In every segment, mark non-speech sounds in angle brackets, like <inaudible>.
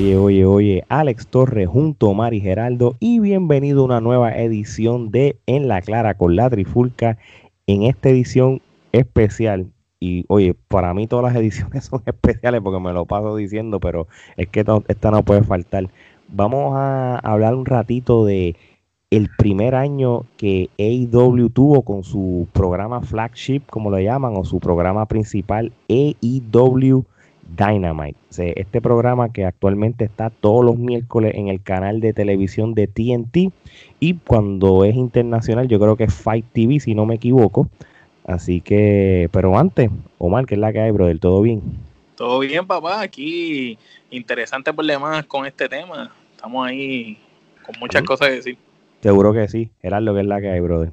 Oye, oye, oye, Alex Torres junto a Mari Geraldo y bienvenido a una nueva edición de En la Clara con la Trifulca. En esta edición especial, y oye, para mí todas las ediciones <laughs> son especiales porque me lo paso diciendo, pero es que esta no puede faltar. Vamos a hablar un ratito de el primer año que AEW tuvo con su programa flagship, como lo llaman, o su programa principal, AEW Dynamite. este programa que actualmente está todos los miércoles en el canal de televisión de TNT y cuando es internacional yo creo que es Fight TV si no me equivoco. Así que, pero antes, Omar, ¿qué es la que hay, brother? ¿Todo bien? Todo bien, papá. Aquí interesante problemas con este tema. Estamos ahí con muchas cosas que decir. Seguro que sí. Era lo que es la que hay, brother.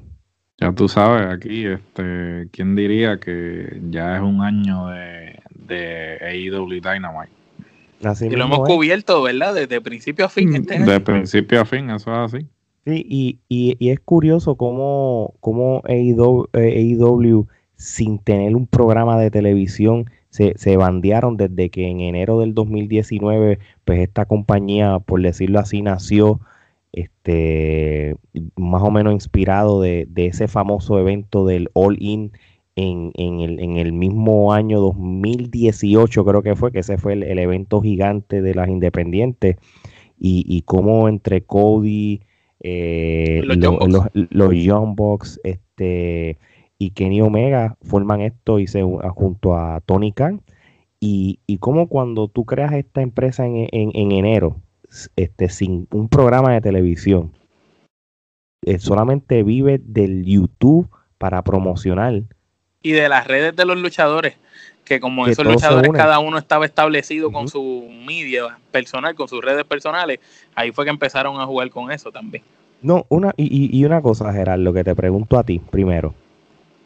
Ya tú sabes, aquí, este, ¿quién diría que ya es un año de, de AEW Dynamite? Así y lo hemos cubierto, ¿verdad? Desde principio a fin. Este de principio a fin, eso es así. Sí, y, y, es curioso cómo, cómo AEW, AEW, sin tener un programa de televisión, se, se bandearon desde que en enero del 2019, pues esta compañía, por decirlo así, nació este, más o menos inspirado de, ese famoso evento del All In en, el, mismo año 2018, creo que fue, que ese fue el, evento gigante de las independientes, y, y cómo entre Cody, eh, los, Young Bucks, este, y Kenny Omega forman esto y se, junto a Tony Khan, y, y cómo cuando tú creas esta empresa en, en enero, este, sin un programa de televisión. Eh, solamente vive del YouTube para promocionar. Y de las redes de los luchadores, que como esos luchadores cada uno estaba establecido con su media personal, con sus redes personales, ahí fue que empezaron a jugar con eso también. No, una, y, y una cosa, Gerardo, que te pregunto a ti primero.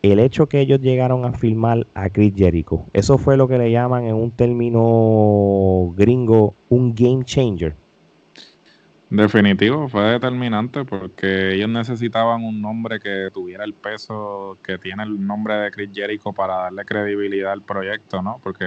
El hecho que ellos llegaron a filmar a Chris Jericho, eso fue lo que le llaman en un término gringo un game changer. Definitivo, fue determinante porque ellos necesitaban un nombre que tuviera el peso que tiene el nombre de Chris Jericho para darle credibilidad al proyecto, ¿no? Porque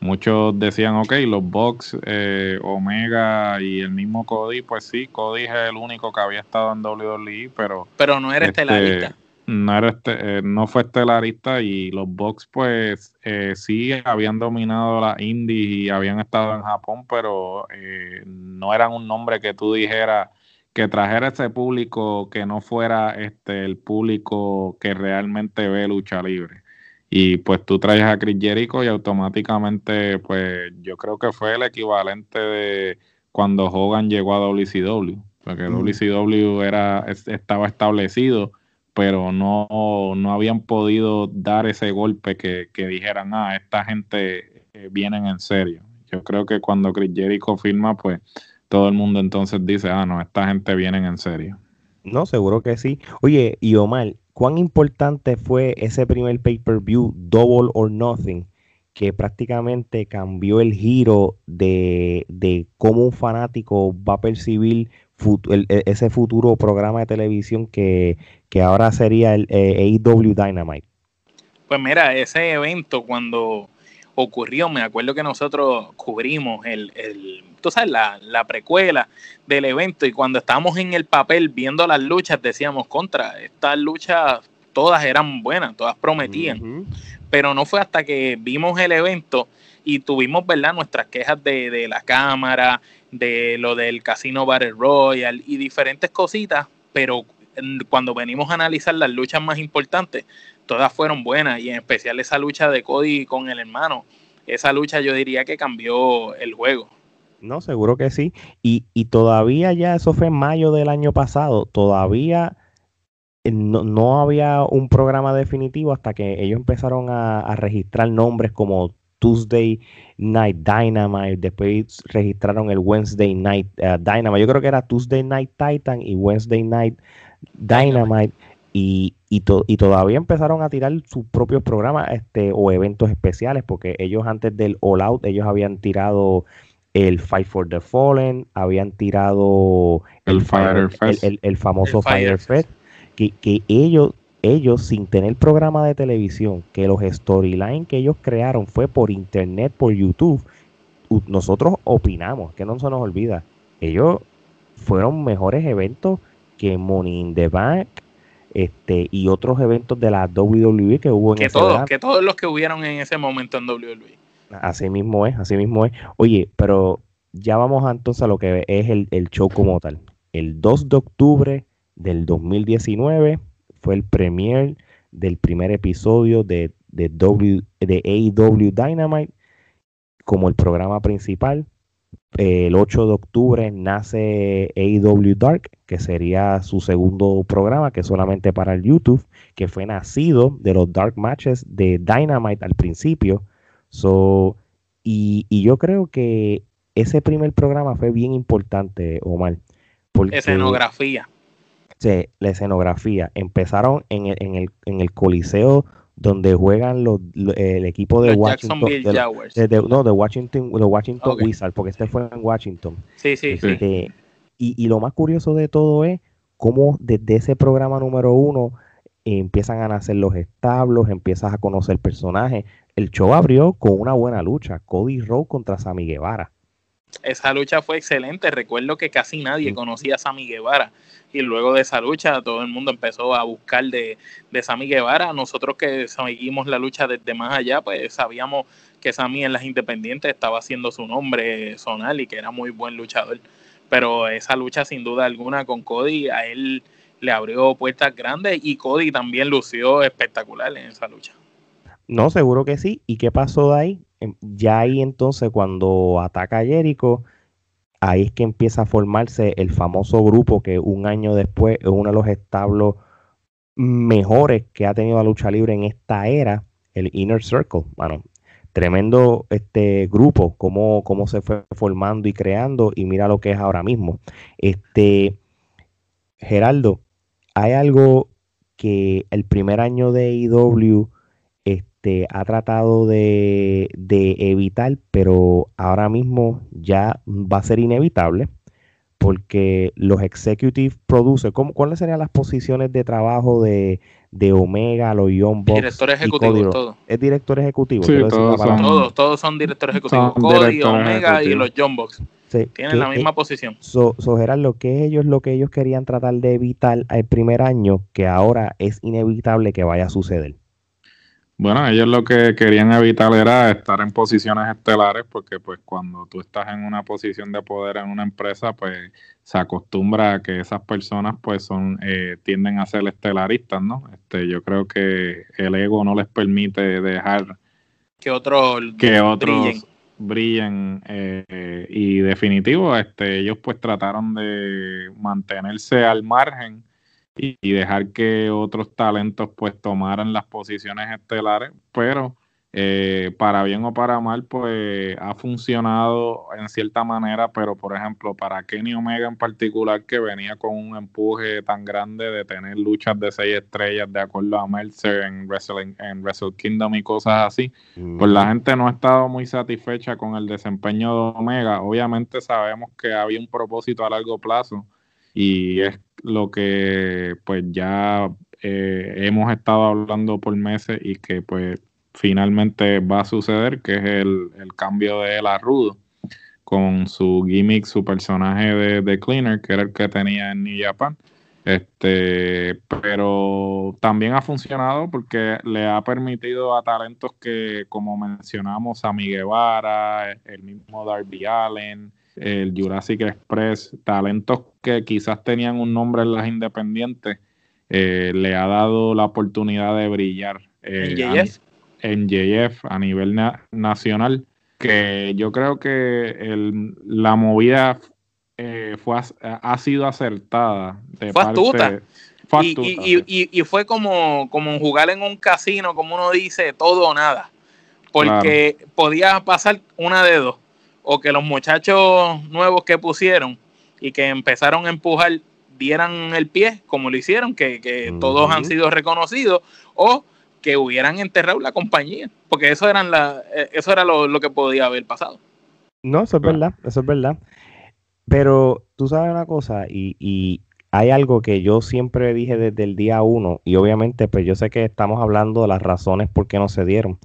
muchos decían, ok, los Box, eh, Omega y el mismo Cody, pues sí, Cody es el único que había estado en WWE, pero... Pero no era este, estelarista no era este, eh, no fue estelarista y los Bucks pues eh, sí habían dominado la indies y habían estado en Japón, pero eh, no eran un nombre que tú dijeras que trajera ese público que no fuera este el público que realmente ve lucha libre. Y pues tú traes a Chris Jericho y automáticamente pues yo creo que fue el equivalente de cuando Hogan llegó a WCW, porque WCW era, estaba establecido pero no, no habían podido dar ese golpe que, dijeran, ah, esta gente eh, vienen en serio. Yo creo que cuando Chris Jericho firma, pues todo el mundo entonces dice, ah, no, esta gente vienen en serio. No, seguro que sí. Oye, y Omar, ¿cuán importante fue ese primer pay-per-view, Double or Nothing, que prácticamente cambió el giro de, de cómo un fanático va a percibir e, ese futuro programa de televisión que, ahora sería el eh, AEW Dynamite? Pues mira, ese evento cuando ocurrió, me acuerdo que nosotros cubrimos el, el tú sabes, la, la, precuela del evento y cuando estábamos en el papel viendo las luchas decíamos contra, estas luchas todas eran buenas, todas prometían, pero no fue hasta que vimos el evento y tuvimos, ¿verdad?, nuestras quejas de, de la cámara, de lo del Casino Battle Royale y diferentes cositas, pero cuando venimos a analizar las luchas más importantes, todas fueron buenas y en especial esa lucha de Cody con el hermano, esa lucha yo diría que cambió el juego. No, seguro que sí. Y, y todavía ya, eso fue en mayo del año pasado, todavía eh, no, no había un programa definitivo hasta que ellos empezaron a registrar nombres como Tuesday Night Dynamite, después registraron el Wednesday Night uh, Dynamite, yo creo que era Tuesday Night Titan y Wednesday Night Dynamite, Y, y, todavía empezaron a tirar sus propios programas este, o eventos especiales, porque ellos antes del All Out, ellos habían tirado el Fight for the Fallen, habían tirado el, Fire, el, famoso Fire, Fest, que, que ellos ellos sin tener programa de televisión, que los storylines que ellos crearon fue por internet, por YouTube, nosotros opinamos, que no se nos olvida, ellos fueron mejores eventos que Money in the Bank este, y otros eventos de la WWE que hubo en que todos, Que todos los que hubieron en ese momento en WWE. Así mismo es, así mismo es. Oye, pero ya vamos entonces a lo que es el, el show como tal. El 2 de octubre del 2019 fue el premier del primer episodio de, de, w, de AEW Dynamite como el programa principal. El 8 de octubre nace AEW Dark, que sería su segundo programa, que es solamente para el YouTube, que fue nacido de los Dark Matches de Dynamite al principio. So, y, y yo creo que ese primer programa fue bien importante, Omar. Porque, escenografía. Sí, la escenografía. Empezaron en el, en el, en el Coliseo donde juegan los, el equipo de Washington. no, de Washington, de Washington Wizards, porque este fue en Washington. Sí, sí, sí. Este, y, y, lo más curioso de todo es cómo desde ese programa número uno empiezan a nacer los establos, empiezas a conocer personajes. El show abrió con una buena lucha, Cody Rowe contra Sammy Guevara. Esa lucha fue excelente. Recuerdo que casi nadie conocía a Sammy Guevara. Y luego de esa lucha, todo el mundo empezó a buscar de, de Sammy Guevara. Nosotros que seguimos la lucha desde más allá, pues sabíamos que Sammy en las independientes estaba haciendo su nombre zonal y que era muy buen luchador. Pero esa lucha, sin duda alguna, con Cody, a él le abrió puertas grandes y Cody también lució espectacular en esa lucha. No, seguro que sí. ¿Y qué pasó de ahí? Em, ya ahí entonces cuando ataca a Jericho, ahí es que empieza a formarse el famoso grupo que un año después es uno de los establos mejores que ha tenido la lucha libre en esta era, el Inner Circle. Tremendo este grupo, cómo, cómo se fue formando y creando, y mira lo que es ahora mismo. Este, Geraldo, hay algo que el primer año de IW este, ha tratado de, evitar, pero ahora mismo ya va a ser inevitable porque los executive producers, ¿cuáles serían las posiciones de trabajo de, Omega, los Young Box? Director ejecutivo, todo. Es director ejecutivo. todos, son, todos, son directores ejecutivos. Cody, Omega y los Young Box. Tienen la misma posición. So, so Gerardo, ¿qué es ellos lo que ellos querían tratar de evitar el primer año que ahora es inevitable que vaya a suceder? Bueno, ellos lo que querían evitar era estar en posiciones estelares, porque pues cuando tú estás en una posición de poder en una empresa, pues se acostumbra a que esas personas pues son eh, tienden a ser estelaristas, ¿no? Este, yo creo que el ego no les permite dejar que otros que otros brillen, eh, y definitivo, este, ellos pues trataron de mantenerse al margen y, dejar que otros talentos pues tomaran las posiciones estelares, pero eh, para bien o para mal pues ha funcionado en cierta manera, pero por ejemplo para Kenny Omega en particular que venía con un empuje tan grande de tener luchas de seis estrellas de acuerdo a Meltzer en Wrestling, en Wrestle Kingdom y cosas así, pues la gente no ha estado muy satisfecha con el desempeño de Omega, obviamente sabemos que había un propósito a largo plazo y es lo que pues ya eh, hemos estado hablando por meses y que pues finalmente va a suceder, que es el, cambio de él a Rudo con su gimmick, su personaje de, de, Cleaner, que era el que tenía en New Japan. Este, pero también ha funcionado porque le ha permitido a talentos que, como mencionamos, a Miguel Guevara, el mismo Darby Allen, el Jurassic Express, talentos que quizás tenían un nombre en las independientes, eh, le ha dado la oportunidad de brillar eh, ¿En, JF? a nivel nacional, que yo creo que el, la movida eh, fue, ha sido acertada. De fue astuta. y, fue como, como jugar en un casino, como uno dice, todo o nada. Porque podía pasar una de dos o que los muchachos nuevos que pusieron y que empezaron a empujar dieran el pie como lo hicieron, que, todos han sido reconocidos, o que hubieran enterrado la compañía, porque eso, eran la, eh, eso era lo, que podía haber pasado. No, eso es verdad, eso es verdad. Pero tú sabes una cosa, y, y hay algo que yo siempre dije desde el día uno, y obviamente pues yo sé que estamos hablando de las razones por qué no se dieron.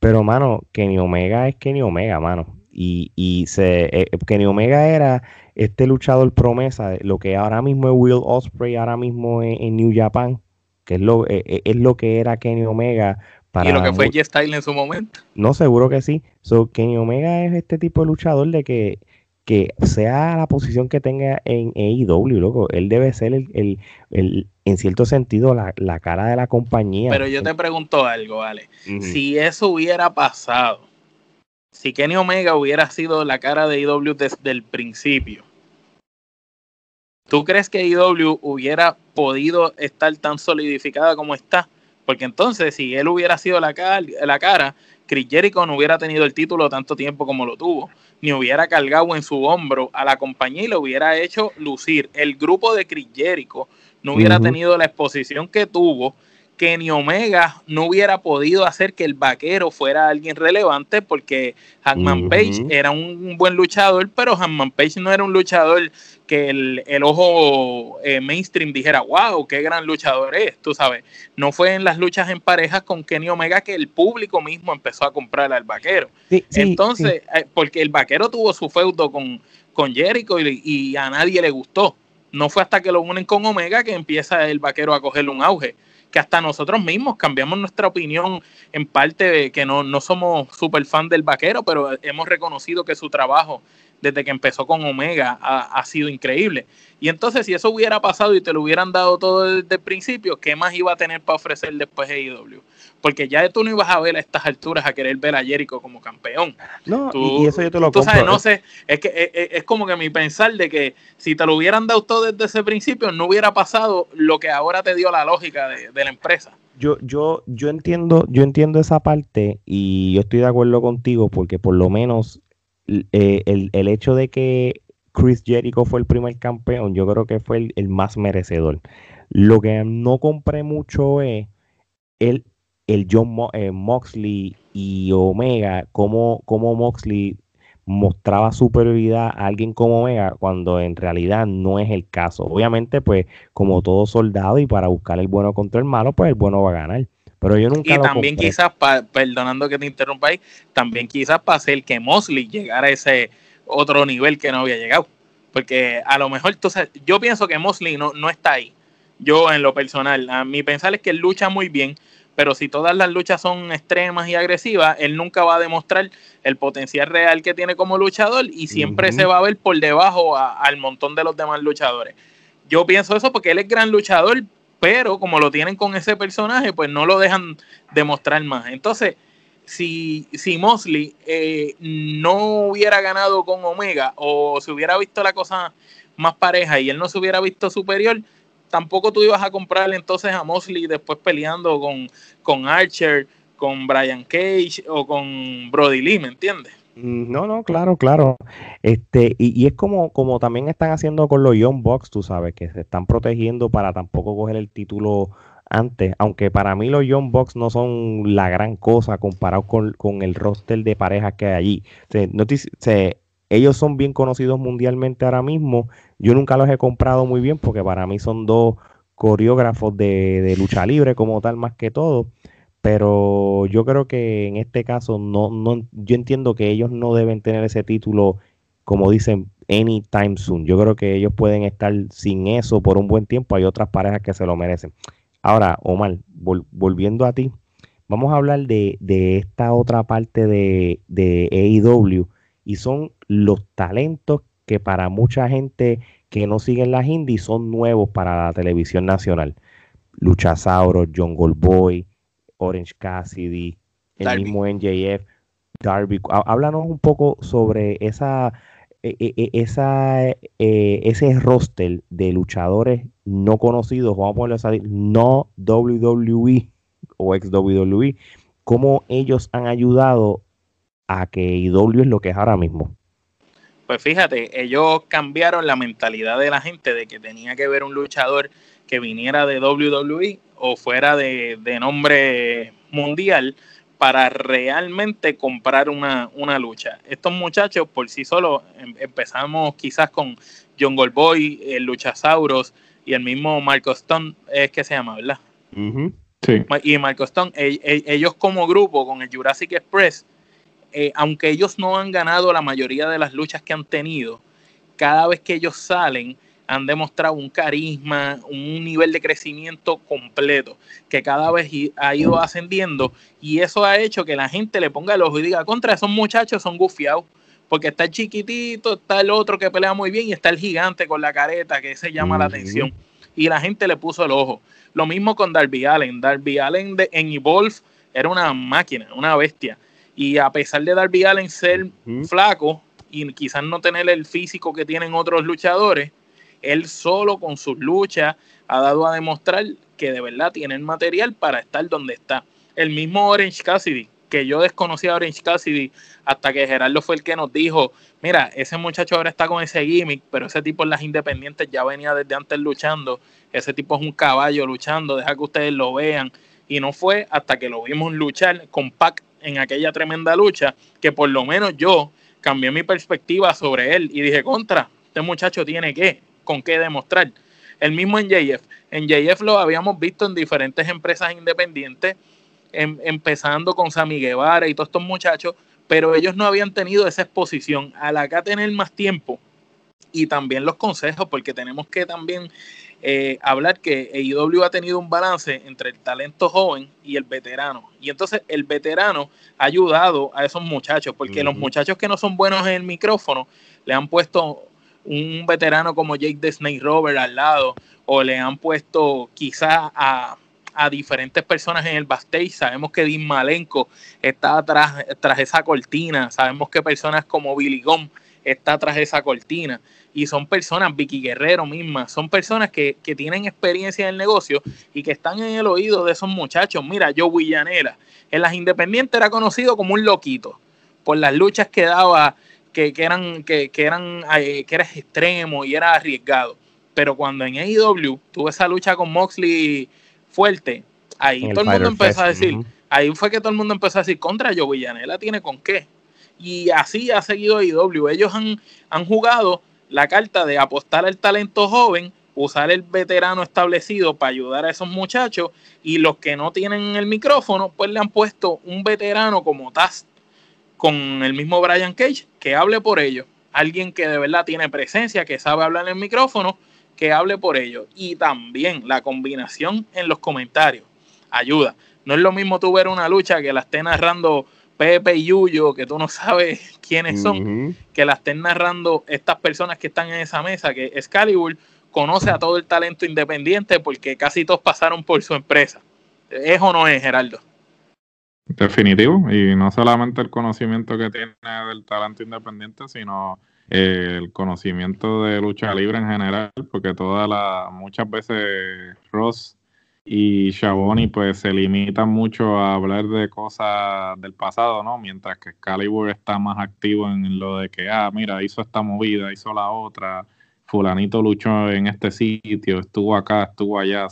Pero, mano, Kenny Omega es Kenny Omega, mano y, y se, eh, Kenny Omega era este luchador promesa, lo que ahora mismo es Will Osprey, ahora mismo en, New Japan, que es lo, eh, eh, es lo que era Kenny Omega. Para y lo que fue J Style en su momento. No, seguro que sí. So, Kenny Omega es este tipo de luchador de que, que sea la posición que tenga en AEW, loco, él debe ser el, el, en cierto sentido la, cara de la compañía. Pero yo te pregunto algo, vale. Si eso hubiera pasado, si Kenny Omega hubiera sido la cara de AEW desde el principio, ¿Tú crees que IW hubiera podido estar tan solidificada como está? Porque entonces, si él hubiera sido la, la cara, Chris Jericho no hubiera tenido el título tanto tiempo como lo tuvo, ni hubiera cargado en su hombro a la compañía y lo hubiera hecho lucir. El grupo de Chris Jericho no hubiera tenido la exposición que tuvo Kenny Omega no hubiera podido hacer que el vaquero fuera alguien relevante porque Hanman Page era un, buen luchador, pero Hanman Page no era un luchador que el, ojo eh, mainstream dijera, wow, qué gran luchador es, tú sabes. No fue en las luchas en parejas con Kenny Omega que el público mismo empezó a comprar al vaquero. Entonces, eh, porque el vaquero tuvo su feudo con, con Jericho y, y a nadie le gustó. No fue hasta que lo unen con Omega que empieza el vaquero a cogerle un auge que hasta nosotros mismos cambiamos nuestra opinión en parte que no, no somos súper fan del vaquero, pero hemos reconocido que su trabajo desde que empezó con Omega ha, sido increíble. Y entonces, si eso hubiera pasado y te lo hubieran dado todo desde el principio, ¿qué más iba a tener para ofrecer después AEW? Porque ya tú no ibas a ver a estas alturas a querer ver a Jericho como campeón. No, y eso yo te lo tú sabes, no sé, es que es, como que mi pensar de que si te lo hubieran dado todo desde ese principio, no hubiera pasado lo que ahora te dio la lógica de, de la empresa. Yo, yo, yo entiendo, yo entiendo esa parte y yo estoy de acuerdo contigo porque por lo menos eh, el, hecho de que Chris Jericho fue el primer campeón, yo creo que fue el, más merecedor. Lo que no compré mucho es el, el John eh, Moxley y Omega, cómo, cómo Moxley mostraba superioridad a alguien como Omega cuando en realidad no es el caso. Obviamente, pues como todo soldado y para buscar el bueno contra el malo, pues el bueno va a ganar. Pero yo nunca. Y también quizás, perdonando que te interrumpa ahí, también quizás para hacer que Mosley llegara a ese otro nivel que no había llegado. Porque a lo mejor, entonces, yo pienso que Mosley no, no está ahí. Yo en lo personal, a mi pensar es que él lucha muy bien, pero si todas las luchas son extremas y agresivas, él nunca va a demostrar el potencial real que tiene como luchador y siempre se va a ver por debajo al montón de los demás luchadores. Yo pienso eso porque él es gran luchador, pero como lo tienen con ese personaje, pues no lo dejan demostrar más. Entonces, si, si Mosley eh, no hubiera ganado con Omega o se hubiera visto la cosa más pareja y él no se hubiera visto superior, tampoco tú ibas a comprarle entonces a Mosley después peleando con, con Archer, con Brian Cage o con Brody Lee, ¿me entiendes? Mm, no, no, claro, claro. Este, y, es como, como también están haciendo con los Young Bucks, tú sabes, que se están protegiendo para tampoco coger el título antes, aunque para mí los Young Bucks no son la gran cosa comparado con, el roster de parejas que hay allí. ellos son bien conocidos mundialmente ahora mismo. Yo nunca los he comprado muy bien porque para mí son dos coreógrafos de, de lucha libre como tal más que todo pero yo creo que en este caso no, no, yo entiendo que ellos no deben tener ese título, como dicen, anytime soon. Yo creo que ellos pueden estar sin eso por un buen tiempo. Hay otras parejas que se lo merecen. Ahora, Omar, volviendo a ti, vamos a hablar de, de esta otra parte de, de AEW y son los talentos que para mucha gente que no siguen las indies son nuevos para la televisión nacional. Luchasauro, John Goldboy, Orange Cassidy, el mismo NJF, Darby. Háblanos un poco sobre esa, e, e, e, esa ese roster de luchadores no conocidos, vamos a ponerlo así, no WWE o ex WWE, cómo ellos han ayudado a que IW es lo que es ahora mismo. Pues fíjate, ellos cambiaron la mentalidad de la gente de que tenía que ver un luchador que viniera de WWE o fuera de, nombre mundial para realmente comprar una, lucha. Estos muchachos por sí solos, em, empezamos quizás con John Goldboy, el Luchasauros y el mismo Marco Stone, es que se llama, ¿verdad? Sí. Y Marco Stone, ellos como grupo con el Jurassic Express, eh, aunque ellos no han ganado la mayoría de las luchas que han tenido, cada vez que ellos salen han demostrado un carisma, un nivel de crecimiento completo, que cada vez ha ido ascendiendo y eso ha hecho que la gente le ponga el ojo y diga, contra esos muchachos son gufiados, porque está el chiquitito, está el otro que pelea muy bien y está el gigante con la careta que se llama la atención y la gente le puso el ojo. Lo mismo con Darby Allen, Darby Allen de, en Evolve era una máquina, una bestia y a pesar de Darby Allen ser flaco y quizás no tener el físico que tienen otros luchadores, él solo con sus luchas ha dado a demostrar que de verdad tiene el material para estar donde está. El mismo Orange Cassidy, que yo desconocía a Orange Cassidy hasta que Gerardo fue el que nos dijo, mira, ese muchacho ahora está con ese gimmick, pero ese tipo en las independientes ya venía desde antes luchando, ese tipo es un caballo luchando, deja que ustedes lo vean. Y no fue hasta que lo vimos luchar con Pac en aquella tremenda lucha que por lo menos yo cambié mi perspectiva sobre él y dije, contra, este muchacho tiene que, con qué demostrar. El mismo en JF. En JF lo habíamos visto en diferentes empresas independientes, em, empezando con Sammy Guevara y todos estos muchachos, pero ellos no habían tenido esa exposición. Al acá tener más tiempo y también los consejos, porque tenemos que también eh, hablar que AEW ha tenido un balance entre el talento joven y el veterano. Y entonces el veterano ha ayudado a esos muchachos, porque los muchachos que no son buenos en el micrófono le han puesto un veterano como Jake the Snake Robert al lado, o le han puesto quizás a, diferentes personas en el backstage. Sabemos que Dean Malenko está tras, tras esa cortina, sabemos que personas como Billy Gom está tras esa cortina. Y son personas, Vicky Guerrero misma, son personas que, tienen experiencia en el negocio y que están en el oído de esos muchachos. Mira, Joe Villanera, en las independientes era conocido como un loquito por las luchas que daba, que, eran, que, eran, eh, que era extremo y era arriesgado. Pero cuando en AEW tuvo esa lucha con Moxley fuerte, ahí todo el mundo empezó a decir, ahí fue que todo el mundo empezó a decir, contra Joe Villanela tiene con qué y así ha seguido IW. Ellos han, han jugado la carta de apostar al talento joven, usar el veterano establecido para ayudar a esos muchachos y los que no tienen el micrófono, pues le han puesto un veterano como Taz con el mismo Brian Cage que hable por ellos. Alguien que de verdad tiene presencia, que sabe hablar en el micrófono, que hable por ellos. Y también la combinación en los comentarios ayuda. No es lo mismo tú ver una lucha que la esté narrando Pepe y Yuyo, que tú no <laughs> sabes quiénes son, que la estén narrando estas personas que están en esa mesa, que Excalibur conoce a todo el talento independiente porque casi todos pasaron por su empresa. ¿Es o no es, Gerardo? Definitivo, y no solamente el conocimiento que tiene del talento independiente, sino el conocimiento de lucha libre en general, porque todas las, muchas veces Ross y Shaboni pues se limita mucho a hablar de cosas del pasado, ¿no? Mientras que Excalibur está más activo en lo de que, ah, mira, hizo esta movida, hizo la otra, fulanito luchó en este sitio, estuvo acá, estuvo allá.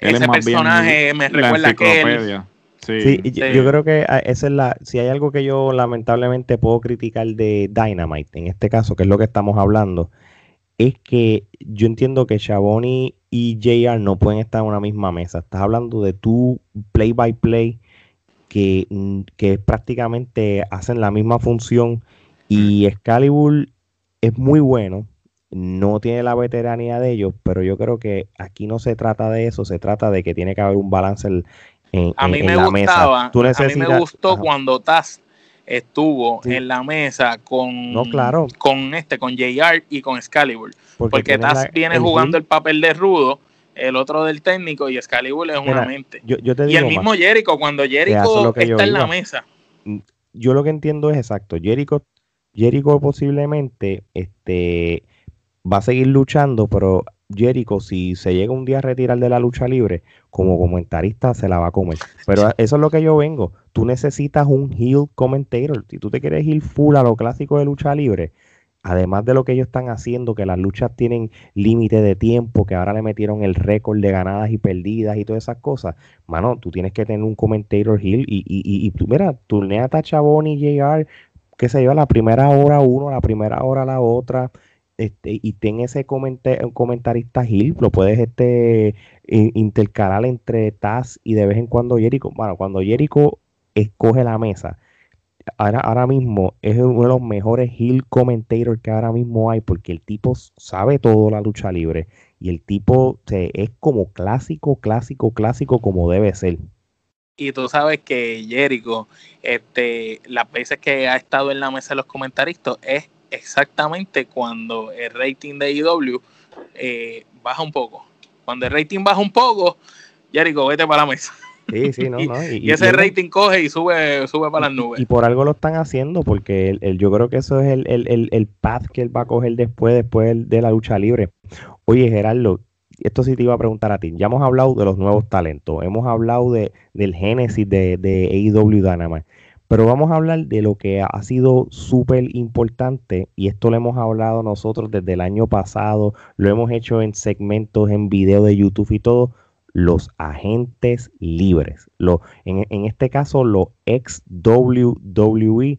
Ese personaje me recuerda que Sí, Yo, creo que ah, esa es la, si hay algo que yo lamentablemente puedo criticar de Dynamite, en este caso, que es lo que estamos hablando, es que yo entiendo que Shaboni y JR no pueden estar en una misma mesa. Estás hablando de tu play by play que, mm, que prácticamente hacen la misma función y Excalibur es muy bueno, no tiene la veteranía de ellos, pero yo creo que aquí no se trata de eso, se trata de que tiene que haber un balance en, a mí me gustaba, A mí me gustó cuando Taz estuvo en la mesa con, claro. con este, con JR y con Excalibur. Porque, Taz viene jugando el papel de rudo, el otro del técnico, y Excalibur es una mente. y el mismo Jericho, cuando Jericho está en la mesa. Mm, yo lo que entiendo es exacto. Jericho, Jericho posiblemente este, va a seguir luchando, pero Jericho, si se llega un día a retirar de la lucha libre, como comentarista se la va a comer. Pero eso es lo que yo vengo. Tú necesitas un heel commentator. Si tú te quieres ir full a lo clásico de lucha libre, además de lo que ellos están haciendo, que las luchas tienen límite de tiempo, que ahora le metieron el récord de ganadas y perdidas y todas esas cosas, mano, tú tienes que tener un commentator heel y, y, y, y tú, mira, turnea a Chabón y JR, que se lleva la primera hora uno, la primera hora la otra este, y ten ese comentarista Gil, lo puedes este, intercalar entre Taz y de vez en cuando Jericho. Bueno, cuando Jericho escoge la mesa, ahora, ahora mismo es uno de los mejores heel commentators que ahora mismo hay porque el tipo sabe todo la lucha libre y el tipo es como clásico, clásico, clásico como debe ser. Y tú sabes que Jericho, este, las veces que ha estado en la mesa de los comentaristas es exactamente cuando el rating de IW eh, baja un poco. Cuando el rating baja un poco, Jericho, vete para la mesa. Sí, sí, no, no. <laughs> Y, ese rating coge y sube, sube para las nubes. Y, por algo lo están haciendo, porque el, yo creo que eso es el, el, el, path que él va a coger después, después de la lucha libre. Oye, Gerardo, esto sí te iba a preguntar a ti. Ya hemos hablado de los nuevos talentos, hemos hablado de, del génesis de, de AEW Dynamite, pero vamos a hablar de lo que ha sido súper importante y esto lo hemos hablado nosotros desde el año pasado, lo hemos hecho en segmentos, en video de YouTube y todo, los agentes libres. Lo, en, en este caso, los ex WWE.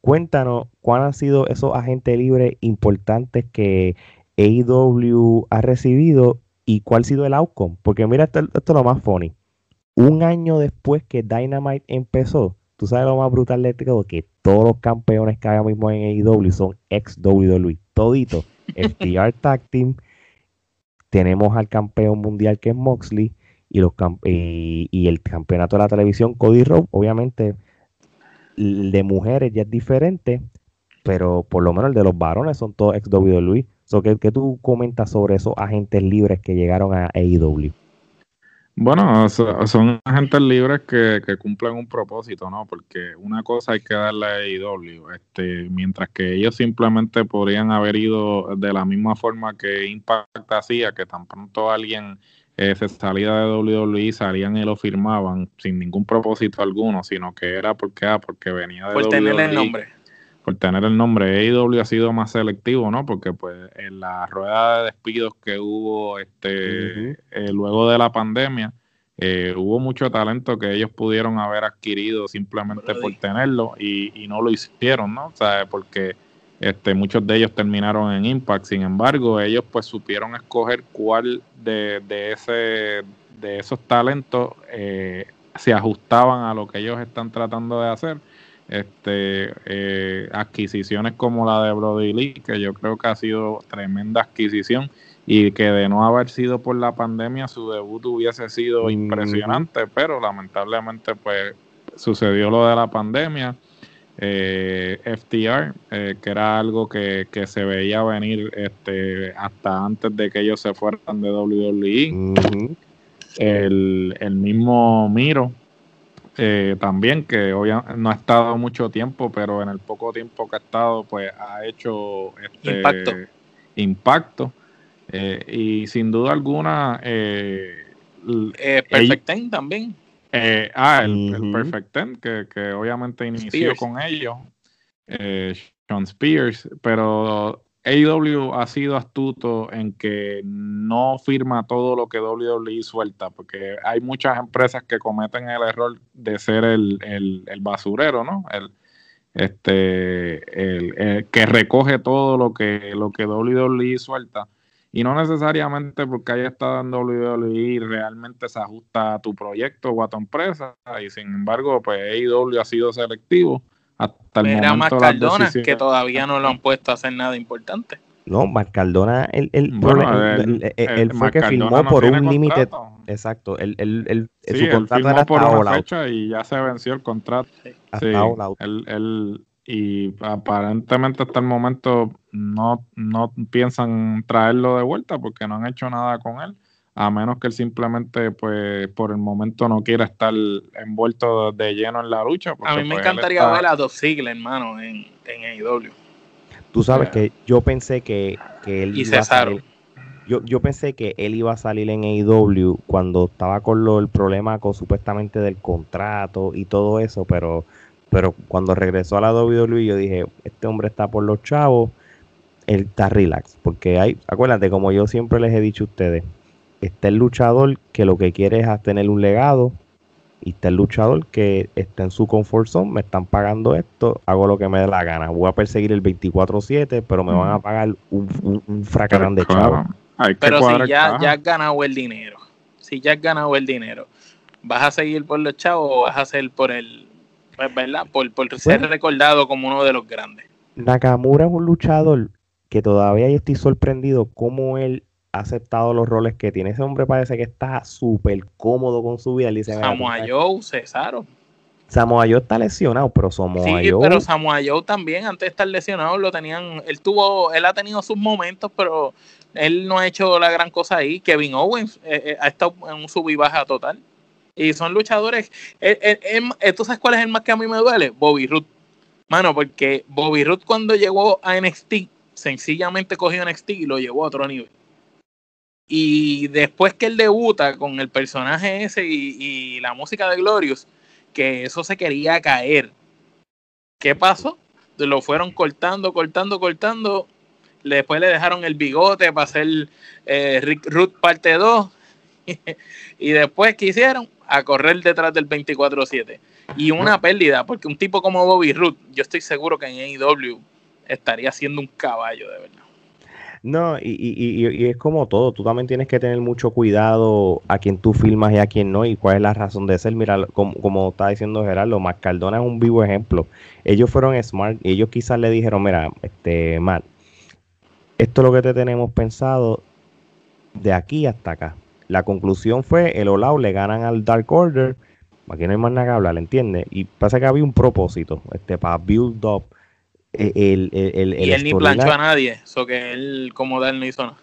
Cuéntanos cuáles han sido esos agentes libres importantes que AEW ha recibido y cuál ha sido el outcome. Porque mira, esto, es lo más funny. Un año después que Dynamite empezó, tú sabes lo más brutal de todo, que todos los campeones que hay ahora mismo en AEW son ex WWE. Todito. <laughs> FTR Tag Team. Tenemos al campeón mundial que es Moxley. Y, los y, el campeonato de la televisión, Cody Rhodes, obviamente, de mujeres ya es diferente, pero por lo menos el de los varones son todos ex WWE. ¿qué, tú comentas sobre esos agentes libres que llegaron a AEW? Bueno, son agentes libres que, cumplen un propósito, ¿no? Porque una cosa hay que darle a AEW, este, mientras que ellos simplemente podrían haber ido de la misma forma que Impact hacía, que tan pronto alguien eh, se salía de WWE, salían y lo firmaban sin ningún propósito alguno, sino que era porque, ah, porque venía de Por tener el nombre por tener el nombre AEW ha sido más selectivo, ¿no? Porque pues en la rueda de despidos que hubo este eh, luego de la pandemia, eh, hubo mucho talento que ellos pudieron haber adquirido simplemente por tenerlo y, no lo hicieron, ¿no? O sea, porque este, muchos de ellos terminaron en Impact, sin embargo, ellos pues supieron escoger cuál de, de, ese, de esos talentos eh, se ajustaban a lo que ellos están tratando de hacer este eh, adquisiciones como la de Brody Lee, que yo creo que ha sido tremenda adquisición y que de no haber sido por la pandemia su debut hubiese sido impresionante, pero lamentablemente pues sucedió lo de la pandemia. Eh, FTR, eh, que era algo que, se veía venir este, hasta antes de que ellos se fueran de WWE. el, el mismo Miro, eh, también, que hoy no ha estado mucho tiempo, pero en el poco tiempo que ha estado, pues ha hecho este impacto. impacto. Eh, y sin duda alguna, eh, eh Perfect también. ah, el, Perfect Ten, que, que obviamente inició con ellos, Sean Spears, pero AEW ha sido astuto en que no firma todo lo que WWE suelta, porque hay muchas empresas que cometen el error de ser el, basurero, ¿no? El, este, el, que recoge todo lo que, lo que suelta. Y no necesariamente porque haya estado en WWE realmente se ajusta a tu proyecto o a tu empresa. Y sin embargo, pues AEW ha sido selectivo hasta el Era momento Cardona, que todavía no lo han puesto a hacer nada importante. No, Marcaldona, él, él, fue que firmó por un límite. Exacto, él, él, su contrato era por una fecha y ya se venció el contrato. Sí, él, y aparentemente hasta el momento no, no piensan traerlo de vuelta porque no han hecho nada con él a menos que él simplemente, pues, por el momento no quiera estar envuelto de lleno en la lucha. A mí me pues, encantaría ver a Dos Sigler, hermano, en, en AEW. Tú sabes que yo pensé que, que él iba a salir, yo, yo pensé que él iba a salir en AEW cuando estaba con lo, el problema con supuestamente del contrato y todo eso, pero, pero cuando regresó a la WWE yo dije, este hombre está por los chavos, él está relax, porque hay, acuérdate, como yo siempre les he dicho a ustedes, está el luchador que lo que quiere es tener un legado y está el luchador que está en su comfort zone, me están pagando esto, hago lo que me dé la gana. Voy a perseguir el 24-7, pero me van a pagar un, un, de chavo. Pero si ya, ya has ganado el dinero, si ya has ganado el dinero, ¿vas a seguir por los chavos o vas a hacer por el Pues, ¿verdad? Por, por ser recordado como uno de los grandes. Nakamura es un luchador que todavía estoy sorprendido cómo él ha aceptado los roles que tiene. Ese hombre parece que está súper cómodo con su vida. dice, Samoa Joe, Cesaro. Samoa Joe está lesionado, pero Samoa sí, pero Samoa Joe también, antes de estar lesionado, lo tenían, él tuvo, él ha tenido sus momentos, pero él no ha hecho la gran cosa ahí. Kevin Owens eh, eh, ha estado en un sub y baja total. Y son luchadores. Eh, ¿Tú sabes cuál es el más que a mí me duele? Bobby Roode. Mano, porque Bobby Roode cuando llegó a NXT, sencillamente cogió NXT y lo llevó a otro nivel. Y después que él debuta con el personaje ese y la música de Glorious, que eso se quería caer. ¿Qué pasó? Lo fueron cortando, cortando, cortando. Después le dejaron el bigote para hacer eh, Rick Root parte 2. <laughs> y después, ¿qué hicieron? A correr detrás del 24-7. Y una pérdida, porque un tipo como Bobby Root, yo estoy seguro que en AEW estaría siendo un caballo, de verdad. No, y, y, y, es como todo, tú también tienes que tener mucho cuidado a quien tú filmas y a quien no, y cuál es la razón de ser. Mira, como, como está diciendo Gerardo, Mascardona es un vivo ejemplo. Ellos fueron smart y ellos quizás le dijeron, mira, este, Matt, esto es lo que te tenemos pensado de aquí hasta acá. La conclusión fue, el Olao le ganan al Dark Order, aquí no hay más nada que hablar, ¿entiendes? Y pasa que había un propósito, este, para build up e, el, el, y él ni planchó a nadie, eso que él como él no hizo nada.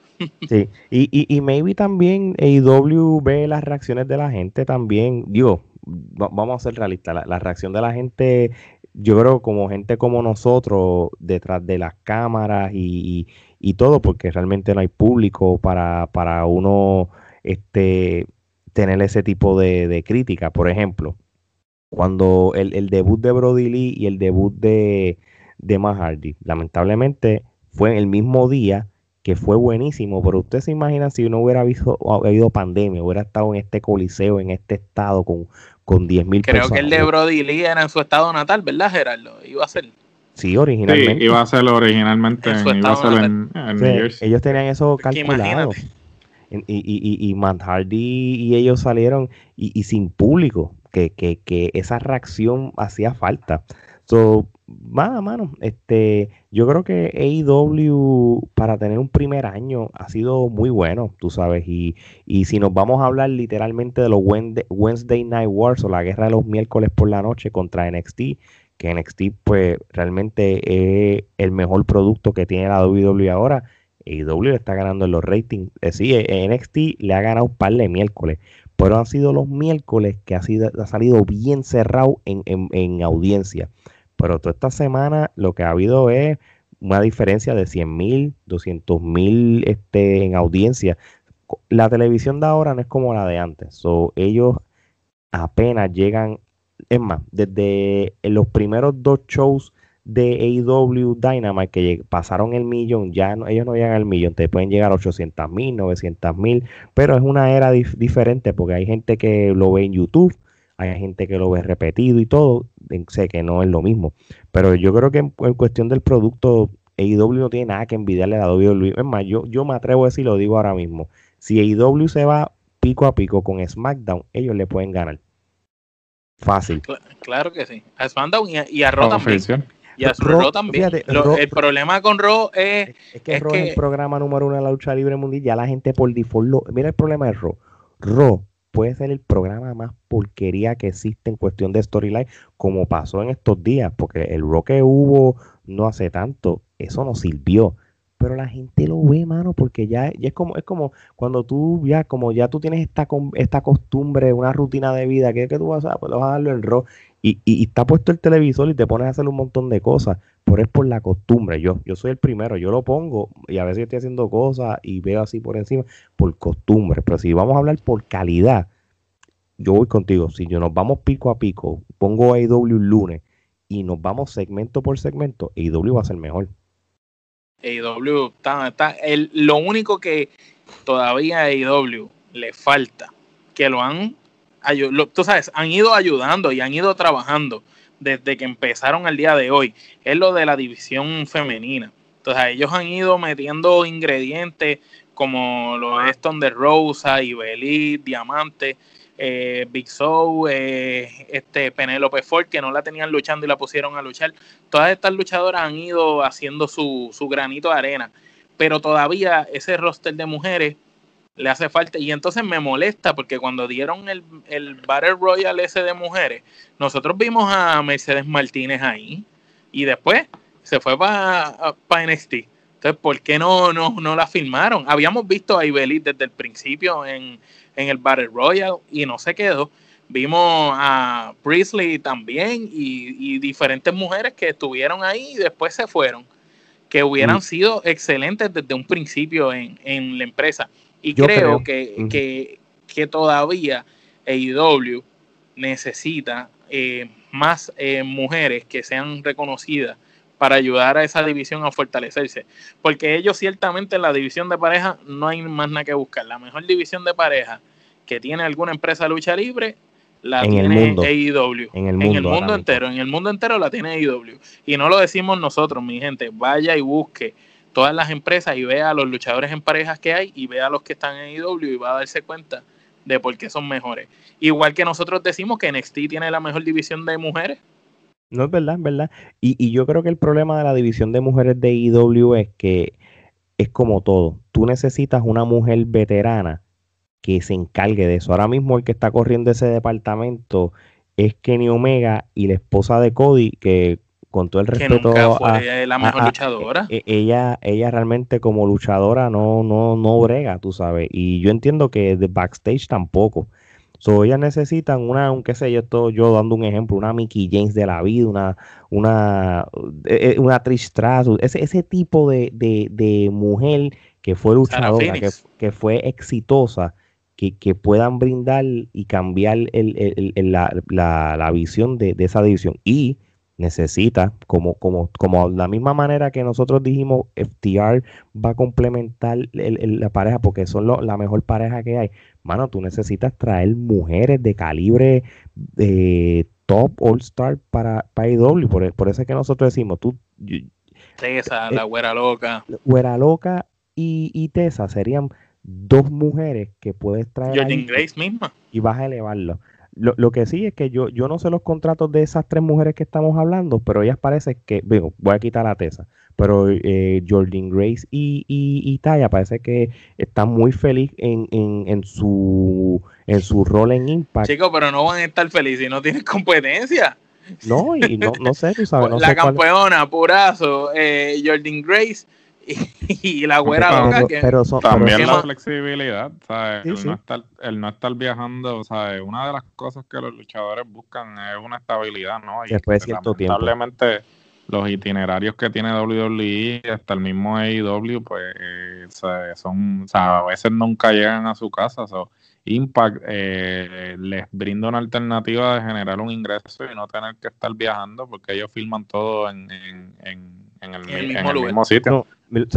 Sí, y, y, y maybe también AEW ve las reacciones de la gente también, digo, vamos a ser realistas, la, reacción de la gente, yo creo como gente como nosotros, detrás de las cámaras y, y, todo, porque realmente no hay público para, para uno este, tener ese tipo de, de crítica. Por ejemplo, cuando el, el debut de Brody Lee y el debut de, de Matt Hardy. Lamentablemente fue el mismo día que fue buenísimo, pero usted se imagina si uno hubiera visto, habido pandemia, hubiera estado en este coliseo, en este estado con, con 10 mil personas. Creo que el de Brody Lee era en su estado natal, ¿verdad, Gerardo? Iba a ser. Sí, originalmente. iba a ser originalmente en, Ellos tenían eso calculado. Y, y, y, Matt Hardy y ellos salieron y, sin público, que, que, que esa reacción hacía falta. So, Nada, mano, este, yo creo que AEW para tener un primer año ha sido muy bueno, tú sabes, y, y si nos vamos a hablar literalmente de los Wednesday Night Wars o la guerra de los miércoles por la noche contra NXT, que NXT pues realmente es el mejor producto que tiene la WWE ahora, AEW está ganando en los ratings, eh, sí, eh, NXT le ha ganado un par de miércoles, pero han sido los miércoles que ha, sido, ha salido bien cerrado en, en, en audiencia. Pero toda esta semana lo que ha habido es una diferencia de 100 mil, 200 mil este, en audiencia. La televisión de ahora no es como la de antes. So, ellos apenas llegan, es más, desde los primeros dos shows de AEW Dynamite que pasaron el millón, ya ellos no llegan al millón, te pueden llegar a 800 mil, 900 mil, pero es una era diferente porque hay gente que lo ve en YouTube, hay gente que lo ve repetido y todo, sé que no es lo mismo, pero yo creo que en, cuestión del producto, AEW no tiene nada que envidiarle a WWE. Es más, yo, yo me atrevo a decir, lo digo ahora mismo, si AEW se va pico a pico con SmackDown, ellos le pueden ganar. Fácil. Claro que sí. A SmackDown y a, Raw también. Y a Raw, también. el problema con Raw es, es que Raw es el programa número uno de la lucha libre mundial. Ya la gente por default lo. Mira el problema de Raw. Raw puede ser el programa más porquería que existe en cuestión de storyline, como pasó en estos días, porque el rock que hubo no hace tanto, eso no sirvió. Pero la gente lo ve, mano, porque ya, es como es como cuando tú ya como ya tú tienes esta esta costumbre, una rutina de vida, que, que tú vas a, pues vas a darle el rock y, y, está puesto el televisor y te pones a hacer un montón de cosas, pero es por la costumbre. Yo, yo soy el primero, yo lo pongo y a veces estoy haciendo cosas y veo así por encima por costumbre. Pero si vamos a hablar por calidad, yo voy contigo. Si yo nos vamos pico a pico, pongo AEW lunes y nos vamos segmento por segmento, AEW va a ser mejor. AEW está, está el, lo único que todavía a le falta, que lo han tú sabes, han ido ayudando y han ido trabajando desde que empezaron el día de hoy, es lo de la división femenina. Entonces, ellos han ido metiendo ingredientes como lo es de Rosa, Ibelit, Diamante, eh, Big Show, eh, este Penélope Ford, que no la tenían luchando y la pusieron a luchar. Todas estas luchadoras han ido haciendo su, su granito de arena, pero todavía ese roster de mujeres le hace falta. Y entonces me molesta porque cuando dieron el, el Battle Royale ese de mujeres, nosotros vimos a Mercedes Martínez ahí y después se fue para pa NXT. Entonces, ¿por qué no, no, no la filmaron? Habíamos visto a Ibelis desde el principio en, en el Battle Royale y no se quedó. Vimos a Priestley también y, y, diferentes mujeres que estuvieron ahí y después se fueron, que hubieran mm. sido excelentes desde un principio en, en la empresa. Y creo, Que, que, que, todavía AEW necesita eh, más eh, mujeres que sean reconocidas para ayudar a esa división a fortalecerse. Porque ellos ciertamente en la división de pareja no hay más nada que buscar. La mejor división de pareja que tiene alguna empresa de lucha libre la tiene AEW. En el mundo, en el mundo entero. En el mundo entero la tiene AEW. Y no lo decimos nosotros, mi gente. Vaya y busque todas las empresas y vea a los luchadores en parejas que hay y vea a los que están en IW y va a darse cuenta de por qué son mejores. Igual que nosotros decimos que NXT tiene la mejor división de mujeres. No es verdad, es verdad. Y, y yo creo que el problema de la división de mujeres de IW es que es como todo. Tú necesitas una mujer veterana que se encargue de eso. Ahora mismo el que está corriendo ese departamento es Kenny Omega y la esposa de Cody, que con todo el respeto fue la mejor luchadora. E, ella, ella realmente como luchadora no, no, no brega, tú sabes. Y yo entiendo que de backstage tampoco. So, ellas necesitan una, aunque sé yo, estoy yo dando un ejemplo, una Mickey James de la vida, una, una, e, e, una Trish Stratus, ese, ese tipo de, de, mujer que fue luchadora, que, que, fue exitosa, que, que, puedan brindar y cambiar el, el, la, la, la, visión de, de, esa división. Y necesita, como, como, como la misma manera que nosotros dijimos, FTR va a complementar la pareja porque son la mejor pareja que hay. Mano, tú necesitas traer mujeres de calibre de top all star para, para IW. Por, por eso es que nosotros decimos, tú. Tessa, la eh, güera loca. Güera loca y, y Tessa serían dos mujeres que puedes traer. Jordan Grace misma. Y vas a elevarlo. Lo, lo, que sí es que yo, yo no sé los contratos de esas tres mujeres que estamos hablando, pero ellas parece que, digo, voy a quitar la tesa, pero eh, Jordan Grace y, y, Taya parece que están muy feliz en, en, en, su, en su rol en Impact. Chicos, pero no van a estar felices si no tienen competencia. No, y no, no sé, tú sabes. <laughs> No la campeona, purazo, eh, Jordan Grace <laughs> y la güera loca que también la flexibilidad ¿sabes? el, No estar, el no estar viajando ¿sabes? una de las cosas que los luchadores buscan es una estabilidad ¿no? y después de lamentablemente los itinerarios que tiene WWE hasta el mismo AEW pues eh, son o sea, a veces nunca llegan a su casa Impact eh, les brinda una alternativa de generar un ingreso y no tener que estar viajando porque ellos filman todo en, el, mismo, sitio. No,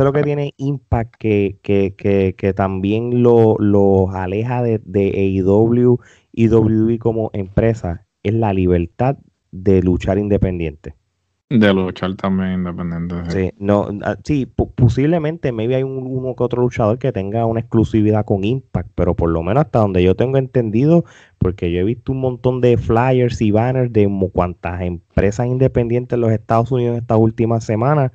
lo que tiene Impact que, que, que, que también lo, aleja de, de AEW y WWE como empresa es la libertad de luchar independiente. De luchar también independiente. Sí, no, ah, sí posiblemente maybe hay un, uno que otro luchador que tenga una exclusividad con Impact, pero por lo menos hasta donde yo tengo entendido, porque yo he visto un montón de flyers y banners de cuantas empresas independientes en los Estados Unidos estas últimas semanas,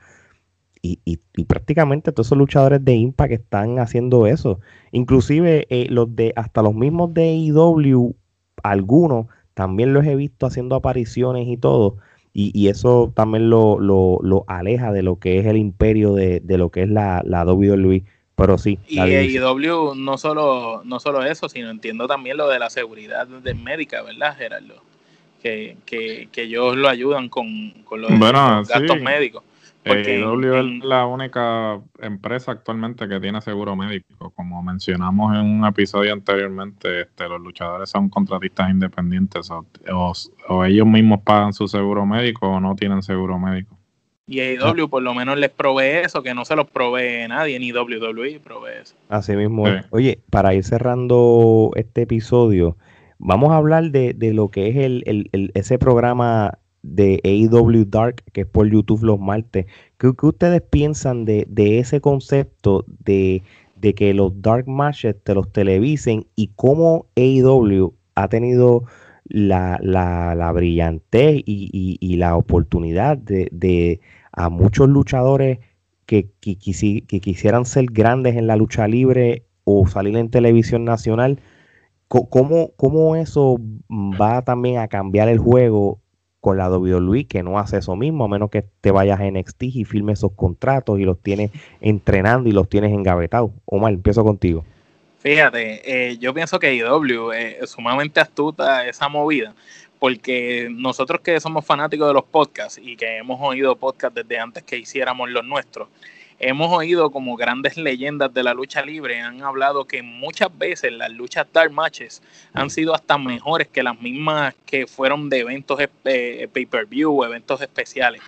y, y, prácticamente todos esos luchadores de Impact están haciendo eso. Inclusive eh, los de, hasta los mismos de IW, algunos también los he visto haciendo apariciones y todo y, eso también lo, lo, aleja de lo que es el imperio de, lo que es la, la WWE. Pero sí. Y AEW no solo, no solo eso, sino entiendo también lo de la seguridad de médica, ¿verdad, Gerardo? Que, que, que ellos lo ayudan con, con los, gastos médicos. Porque es la única empresa actualmente que tiene seguro médico. Como mencionamos en un episodio anteriormente, este, los luchadores son contratistas independientes o, ellos mismos pagan su seguro médico o no tienen seguro médico. Y AEW por lo menos les provee eso, que no se los provee nadie, ni WWE provee eso. Así mismo. Oye, para ir cerrando este episodio, vamos a hablar de, de lo que es el, el, ese programa de AEW Dark, que es por YouTube los martes. ¿Qué, ustedes piensan de, ese concepto de, que los Dark Matches te los televisen y cómo AEW ha tenido la, la, brillantez y, la oportunidad de, a muchos luchadores que, que, quisieran ser grandes en la lucha libre o salir en televisión nacional, ¿cómo, cómo eso va también a cambiar el juego con la WWE que no hace eso mismo, a menos que te vayas a NXT y firmes esos contratos y los tienes entrenando y los tienes engavetados. Omar, empiezo contigo. Fíjate, eh, yo pienso que IW es sumamente astuta esa movida, porque nosotros que somos fanáticos de los podcasts y que hemos oído podcasts desde antes que hiciéramos los nuestros, hemos oído como grandes leyendas de la lucha libre han hablado que muchas veces las luchas dark matches han sido hasta mejores que las mismas que fueron de eventos eh, pay-per-view o eventos especiales.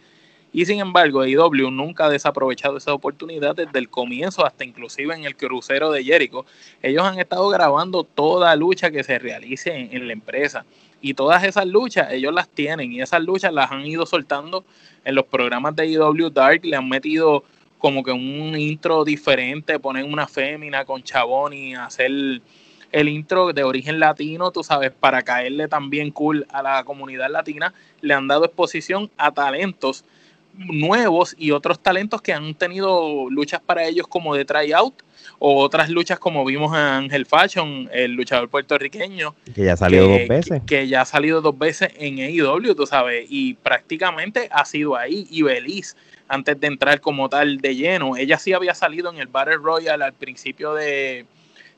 Y sin embargo, AEW nunca ha desaprovechado esa oportunidad desde el comienzo hasta inclusive en el crucero de Jericho. Ellos han estado grabando toda lucha que se realice en, en la empresa. Y todas esas luchas ellos las tienen y esas luchas las han ido soltando en los programas de AEW Dark, le han metido como que un intro diferente, ponen una fémina con chabón y hacer el intro de origen latino, tú sabes, para caerle también cool a la comunidad latina, le han dado exposición a talentos nuevos y otros talentos que han tenido luchas para ellos como de tryout o otras luchas como vimos a Ángel Fashion, el luchador puertorriqueño. Que ya ha salido dos veces. Que, ya ha salido dos veces en AEW, tú sabes, y prácticamente ha sido ahí. Y Beliz antes de entrar como tal de lleno. Ella sí había salido en el Battle Royale al principio de,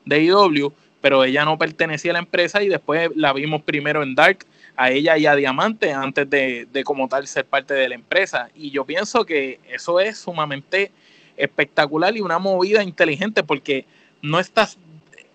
de IW, pero ella no pertenecía a la empresa y después la vimos primero en Dark a ella y a Diamante antes de, de como tal ser parte de la empresa. Y yo pienso que eso es sumamente espectacular y una movida inteligente porque no estás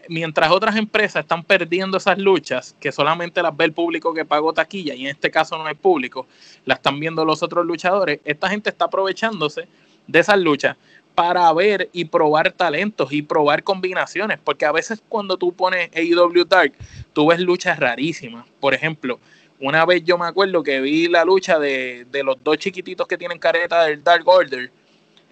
mientras otras empresas están perdiendo esas luchas, que solamente las ve el público que pagó taquilla, y en este caso no hay público, las están viendo los otros luchadores, esta gente está aprovechándose de esas luchas para ver y probar talentos y probar combinaciones, porque a veces cuando tú pones AEW Dark, tú ves luchas rarísimas. Por ejemplo, una vez yo me acuerdo que vi la lucha de, de los dos chiquititos que tienen careta del Dark Order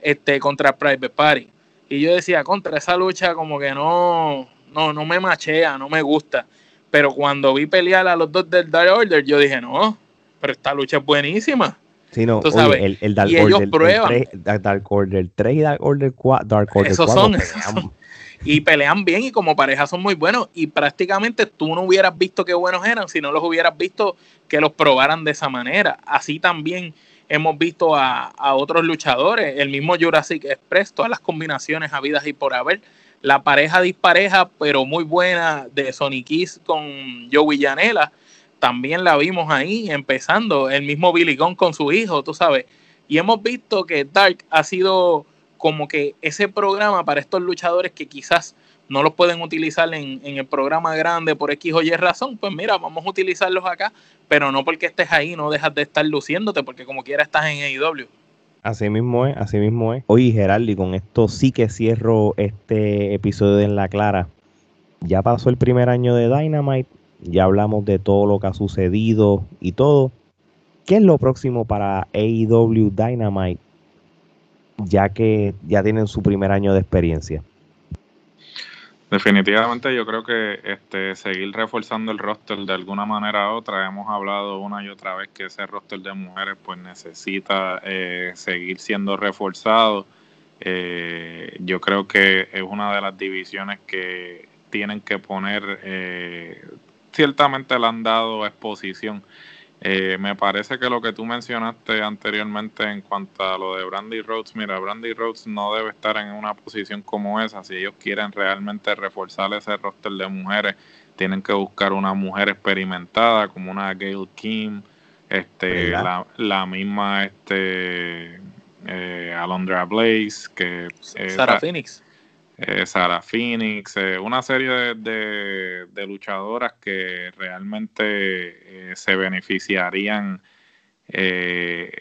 este, contra Private Party. Y yo decía, contra esa lucha como que no, no, no me machea, no me gusta. Pero cuando vi pelear a los dos del Dark Order, yo dije, no, pero esta lucha es buenísima. Sí, no, el, el, Dark y Order, ellos prueban. Dark Order 3 y Dark Order 4. Dark Order esos son, Y pelean bien y como pareja son muy buenos. Y prácticamente tú no hubieras visto qué buenos eran si no los hubieras visto que los probaran de esa manera. Así también hemos visto a, a otros luchadores, el mismo Jurassic Express, todas las combinaciones habidas y por haber la pareja dispareja, pero muy buena de Sonic Kiss con Joey Janela. También la vimos ahí empezando, el mismo Billy Gunn con su hijo, tú sabes. Y hemos visto que Dark ha sido como que ese programa para estos luchadores que quizás no los pueden utilizar en, en, el programa grande por X o Y razón, pues mira, vamos a utilizarlos acá, pero no porque estés ahí, no dejas de estar luciéndote, porque como quiera estás en AEW. Así mismo es, así mismo es. Oye, Geraldi, con esto sí que cierro este episodio de En la Clara. Ya pasó el primer año de Dynamite, ya hablamos de todo lo que ha sucedido y todo. ¿Qué es lo próximo para AEW Dynamite? Ya que ya tienen su primer año de experiencia. Definitivamente yo creo que este seguir reforzando el roster de alguna manera u otra, hemos hablado una y otra vez que ese roster de mujeres pues necesita eh, seguir siendo reforzado. Eh, yo creo que es una de las divisiones que tienen que poner, eh, ciertamente le han dado exposición eh, me parece que lo que tú mencionaste anteriormente en cuanto a lo de Brandy Rhodes, mira, Brandy Rhodes no debe estar en una posición como esa. Si ellos quieren realmente reforzar ese roster de mujeres, tienen que buscar una mujer experimentada como una Gail Kim, este, la, misma este, eh, Alondra Blaze, que Sarah Phoenix eh, Sarah Phoenix, eh, una serie de, de, luchadoras que realmente eh, se beneficiarían, eh,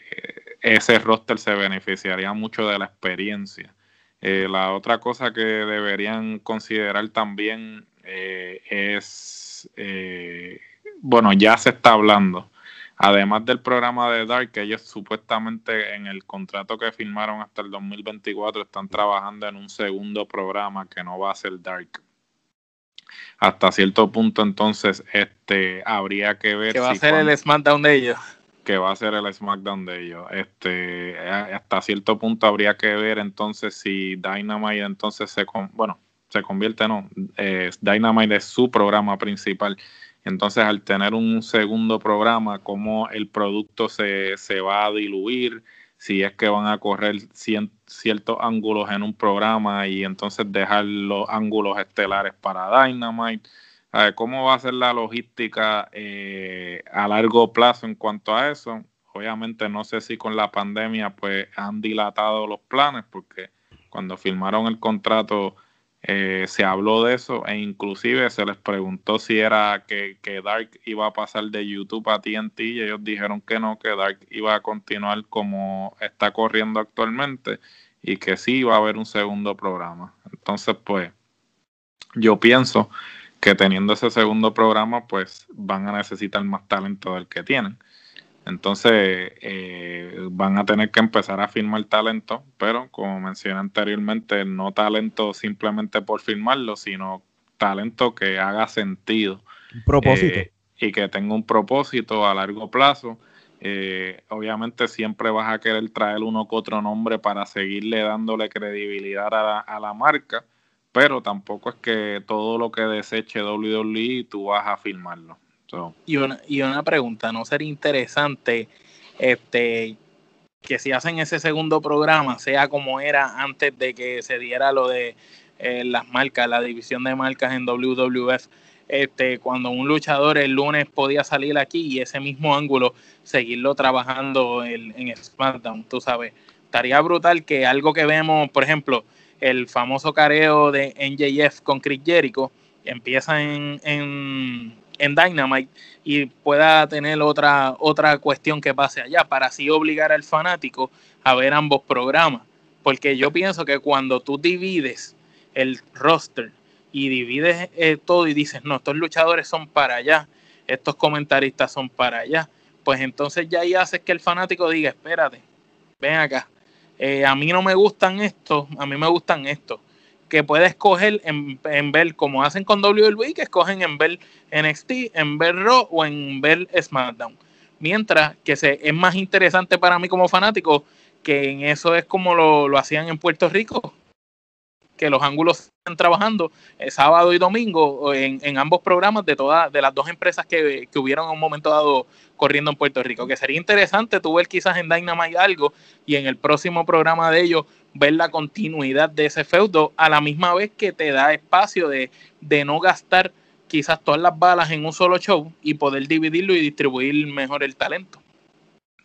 ese roster se beneficiaría mucho de la experiencia. la otra cosa que deberían considerar también es, bueno, ya se está hablando Además del programa de Dark, que ellos supuestamente en el contrato que firmaron hasta el 2024 están trabajando en un segundo programa que no va a ser Dark. hasta cierto punto entonces este habría que ver que va a ser el SmackDown de ellos que va a ser el SmackDown de ellos este hasta cierto punto habría que ver entonces si Dynamite entonces se bueno se convierte no eh, Dynamite es su programa principal entonces al tener un segundo programa cómo el producto se, se va a diluir si es que van a correr ciertos ángulos en un programa y entonces dejar los ángulos estelares para Dynamite. ¿Cómo va a ser la logística eh, a largo plazo en cuanto a eso? Obviamente no sé si con la pandemia pues han dilatado los planes porque cuando firmaron el contrato eh, se habló de eso e inclusive se les preguntó si era que, Dark iba a pasar de YouTube a TNT y ellos dijeron que no, que Dark iba a continuar como está corriendo actualmente y que sí iba a haber un segundo programa. Entonces, pues, yo pienso que teniendo ese segundo programa, pues van a necesitar más talento del que tienen. Entonces eh, van a tener que empezar a firmar talento, pero como mencioné anteriormente, no talento simplemente por firmarlo, sino talento que haga sentido. Un propósito. Eh, y que tenga un propósito a largo plazo. Eh, obviamente siempre vas a querer traer uno que otro nombre para seguirle dándole credibilidad a la, a la marca, pero tampoco es que todo lo que deseche WWE tú vas a firmarlo. Y, una, y una pregunta, ¿no sería interesante este, que si hacen ese segundo programa sea como era antes de que se diera lo de eh, las marcas, la división de marcas en WWF? Este, cuando un luchador el lunes podía salir aquí y ese mismo ángulo seguirlo trabajando en, en SmackDown, tú sabes. Estaría brutal que algo que vemos, por ejemplo, el famoso careo de NJF con Chris Jericho, empieza en, en Dynamite y pueda tener otra, otra cuestión que pase allá para así obligar al fanático a ver ambos programas. Porque yo pienso que cuando tú divides el roster y divides eh, todo y dices, no, estos luchadores son para allá, estos comentaristas son para allá, pues entonces ya ahí haces que el fanático diga, espérate, ven acá, eh, a mí no me gustan estos, a mí me gustan estos que puede escoger en, ver, como hacen con WWE, que escogen en ver NXT, en ver Raw o en ver SmackDown. Mientras que se, es más interesante para mí como fanático que en eso es como lo, lo hacían en Puerto Rico, que los ángulos están trabajando eh, sábado y domingo en, en, ambos programas de todas de las dos empresas que, que, hubieron en un momento dado corriendo en Puerto Rico. Que sería interesante tú ver quizás en Dynamite algo y en el próximo programa de ellos ver la continuidad de ese feudo a la misma vez que te da espacio de, de no gastar quizás todas las balas en un solo show y poder dividirlo y distribuir mejor el talento.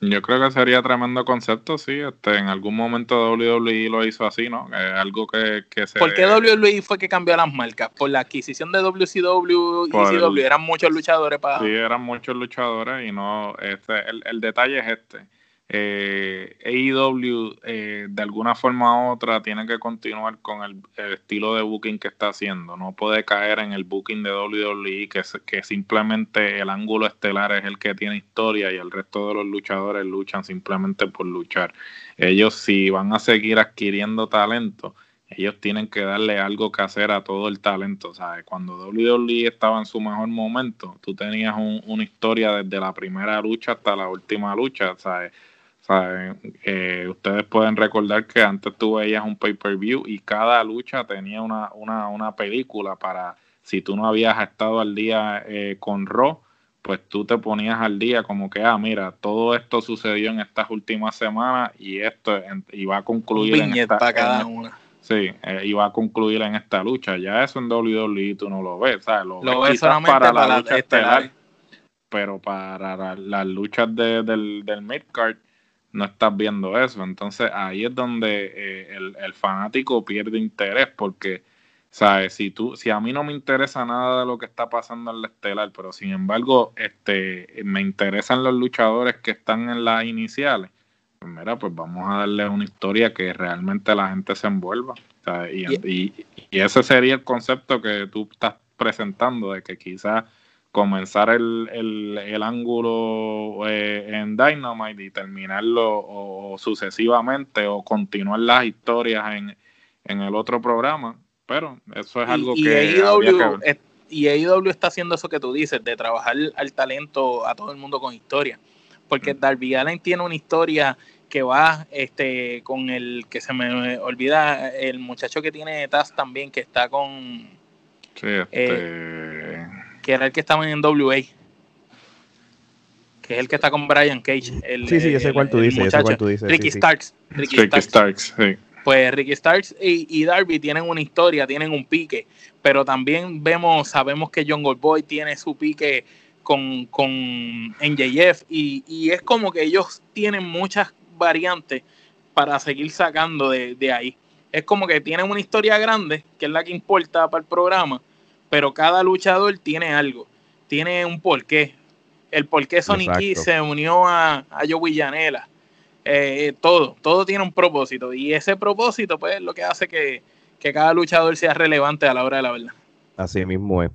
Yo creo que sería tremendo concepto, sí. Este, en algún momento WWE lo hizo así, ¿no? algo que, que se... ¿Por qué WWE fue que cambió las marcas? Por la adquisición de WCW y CW. Eran muchos luchadores para... Sí, eran muchos luchadores y no... Este, el, el detalle es este eh, AEW eh, de alguna forma u otra tiene que continuar con el, estilo de booking que está haciendo. No puede caer en el booking de WWE que, que simplemente el ángulo estelar es el que tiene historia y el resto de los luchadores luchan simplemente por luchar. Ellos si van a seguir adquiriendo talento, ellos tienen que darle algo que hacer a todo el talento. ¿sabes? Cuando WWE estaba en su mejor momento, tú tenías una historia desde la primera lucha hasta la última lucha. ¿sabes? Eh, ustedes pueden recordar que antes tú veías un pay-per-view y cada lucha tenía una, una, una, película para, si tú no habías estado al día eh, con Raw, pues tú te ponías al día como que, ah, mira, todo esto sucedió en estas últimas semanas y esto iba a concluir en esta... cada una. Sí, eh, iba a concluir en esta lucha. Ya eso en WWE tú no lo ves, ¿sabes? Lo, ves solamente para, la, lucha estelar, pero para las luchas de, del, del midcard no estás viendo eso. Entonces ahí es donde eh, el, fanático pierde interés porque, ¿sabes? Si, tú, si a mí no me interesa nada de lo que está pasando en la estelar, pero sin embargo este, me interesan los luchadores que están en las iniciales, pues mira, pues vamos a darle una historia que realmente la gente se envuelva. y, y ese sería el concepto que tú estás presentando, de que quizás comenzar el, el, ángulo eh, en Dynamite y terminarlo o, sucesivamente o continuar las historias en, en el otro programa. Pero eso es algo que, AEW y AEW está haciendo eso que tú dices, de trabajar al talento, a todo el mundo con historia. Porque mm. Darby Allen tiene una historia que va este con el que se me olvida el muchacho que tiene Taz también que está con sí, este... eh, que era el que estaba en WA que es el que está con Brian Cage el, sí sí yo sé cuál tú dices, cuál tú dices Ricky Starks Ricky, Starks, sí. pues Ricky Starks y, y, Darby tienen una historia tienen un pique pero también vemos sabemos que John Goldboy tiene su pique con, con NJF y, y es como que ellos tienen muchas variantes para seguir sacando de, ahí. Es como que tienen una historia grande, que es la que importa para el programa, pero cada luchador tiene algo, tiene un porqué. El porqué Key se unió a, a Joey Janela. Eh, todo, todo tiene un propósito. Y ese propósito, pues, es lo que hace que, que cada luchador sea relevante a la hora de la verdad. Así mismo es.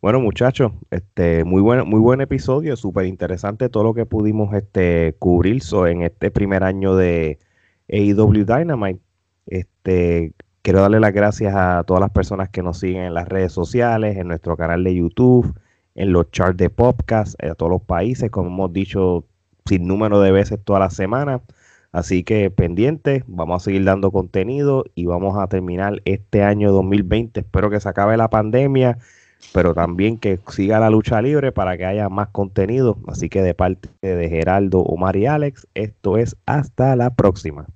Bueno, muchachos, este, muy buen, muy buen episodio, súper interesante todo lo que pudimos este, cubrir en este primer año de AEW Dynamite. Este, quiero darle las gracias a todas las personas que nos siguen en las redes sociales, en nuestro canal de YouTube, en los charts de podcast, a todos los países, como hemos dicho sin número de veces toda la semana. Así que pendientes, vamos a seguir dando contenido y vamos a terminar este año 2020. Espero que se acabe la pandemia pero también que siga la lucha libre para que haya más contenido. Así que de parte de Geraldo, Omar y Alex, esto es hasta la próxima.